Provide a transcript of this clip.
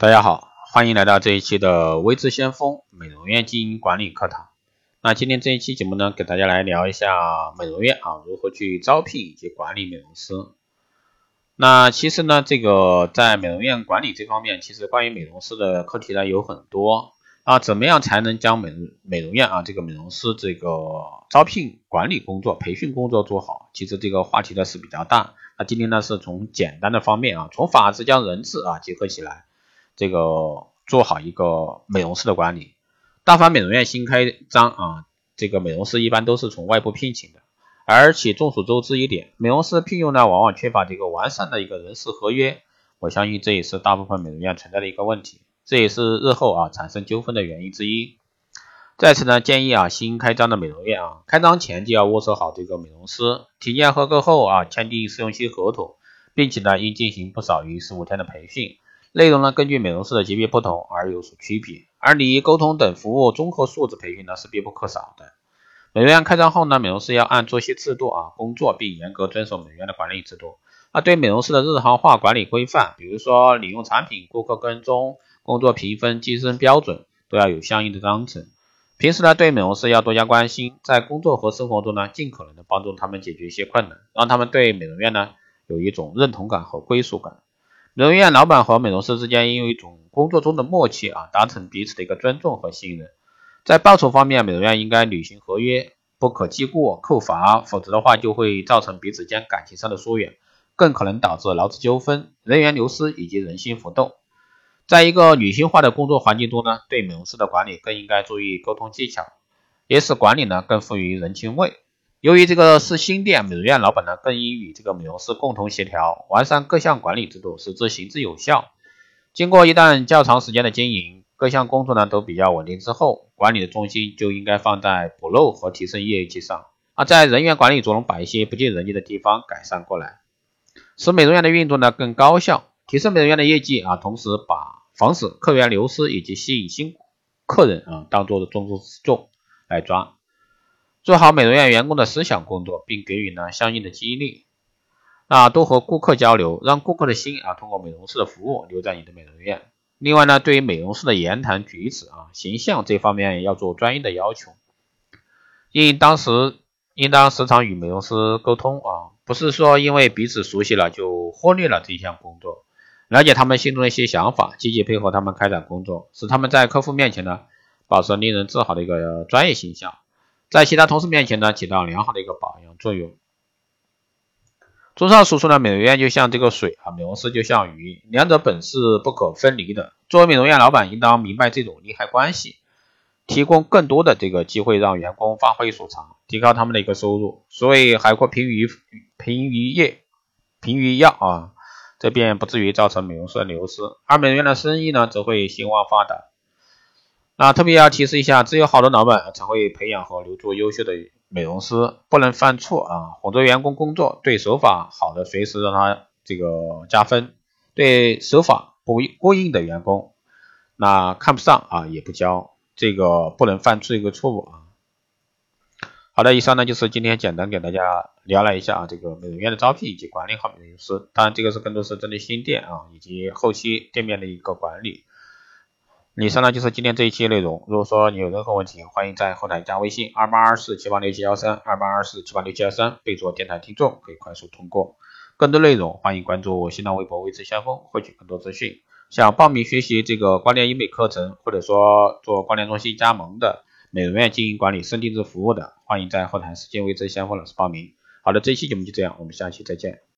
大家好，欢迎来到这一期的微智先锋美容院经营管理课堂。那今天这一期节目呢，给大家来聊一下美容院啊如何去招聘以及管理美容师。那其实呢，这个在美容院管理这方面，其实关于美容师的课题呢有很多啊。怎么样才能将美美容院啊这个美容师这个招聘管理工作、培训工作做好？其实这个话题呢是比较大。那今天呢是从简单的方面啊，从法治将人治啊结合起来。这个做好一个美容师的管理，大凡美容院新开张啊，这个美容师一般都是从外部聘请的，而且众所周知一点，美容师聘用呢往往缺乏这个完善的一个人事合约，我相信这也是大部分美容院存在的一个问题，这也是日后啊产生纠纷的原因之一。在此呢，建议啊新开张的美容院啊，开张前就要物色好这个美容师，体检合格后啊签订试用期合同，并且呢应进行不少于十五天的培训。内容呢，根据美容师的级别不同而有所区别，而礼仪沟通等服务综合素质培训呢是必不可少的。美容院开张后呢，美容师要按作息制度啊工作，并严格遵守美容院的管理制度。那对美容师的日常化管理规范，比如说礼用产品、顾客跟踪、工作评分、晋升标准，都要有相应的章程。平时呢，对美容师要多加关心，在工作和生活中呢，尽可能的帮助他们解决一些困难，让他们对美容院呢有一种认同感和归属感。美容院老板和美容师之间应有一种工作中的默契啊，达成彼此的一个尊重和信任。在报酬方面，美容院应该履行合约，不可记过、扣罚，否则的话就会造成彼此间感情上的疏远，更可能导致劳资纠纷、人员流失以及人心浮动。在一个女性化的工作环境中呢，对美容师的管理更应该注意沟通技巧，也使管理呢更富于人情味。由于这个是新店，美容院老板呢更应与这个美容师共同协调，完善各项管理制度，使之行之有效。经过一段较长时间的经营，各项工作呢都比较稳定之后，管理的重心就应该放在补漏和提升业绩上。啊，在人员管理中把一些不尽人意的地方改善过来，使美容院的运作呢更高效，提升美容院的业绩啊，同时把防止客源流失以及吸引新客人啊当做重中之重来抓。做好美容院员工的思想工作，并给予呢相应的激励。那多和顾客交流，让顾客的心啊通过美容师的服务留在你的美容院。另外呢，对于美容师的言谈举止啊、形象这方面要做专业的要求。应当时应当时常与美容师沟通啊，不是说因为彼此熟悉了就忽略了这项工作。了解他们心中的一些想法，积极配合他们开展工作，使他们在客户面前呢保持令人自豪的一个专业形象。在其他同事面前呢，起到良好的一个榜样作用。综上所述呢，美容院就像这个水啊，美容师就像鱼，两者本是不可分离的。作为美容院老板，应当明白这种利害关系，提供更多的这个机会，让员工发挥所长，提高他们的一个收入。所谓海阔凭鱼凭鱼业，凭鱼跃啊，这便不至于造成美容师的流失，而美容院的生意呢，则会兴旺发达。那特别要提示一下，只有好的老板才会培养和留住优秀的美容师，不能犯错啊！哄着员工工作，对手法好的随时让他这个加分，对手法不过硬的员工，那看不上啊也不教，这个不能犯出一个错误啊！好的，以上呢就是今天简单给大家聊了一下啊这个美容院的招聘以及管理好美容师，当然这个是更多是针对新店啊以及后期店面的一个管理。以上呢就是今天这一期内容。如果说你有任何问题，欢迎在后台加微信二八二四七八六七幺三二八二四七八六七幺三，备注电台听众，可以快速通过。更多内容，欢迎关注新浪微博“微知先锋”，获取更多资讯。想报名学习这个光电医美课程，或者说做光电中心加盟的、美容院经营管理、深定制服务的，欢迎在后台私信“微知先锋”老师报名。好的，这一期节目就这样，我们下期再见。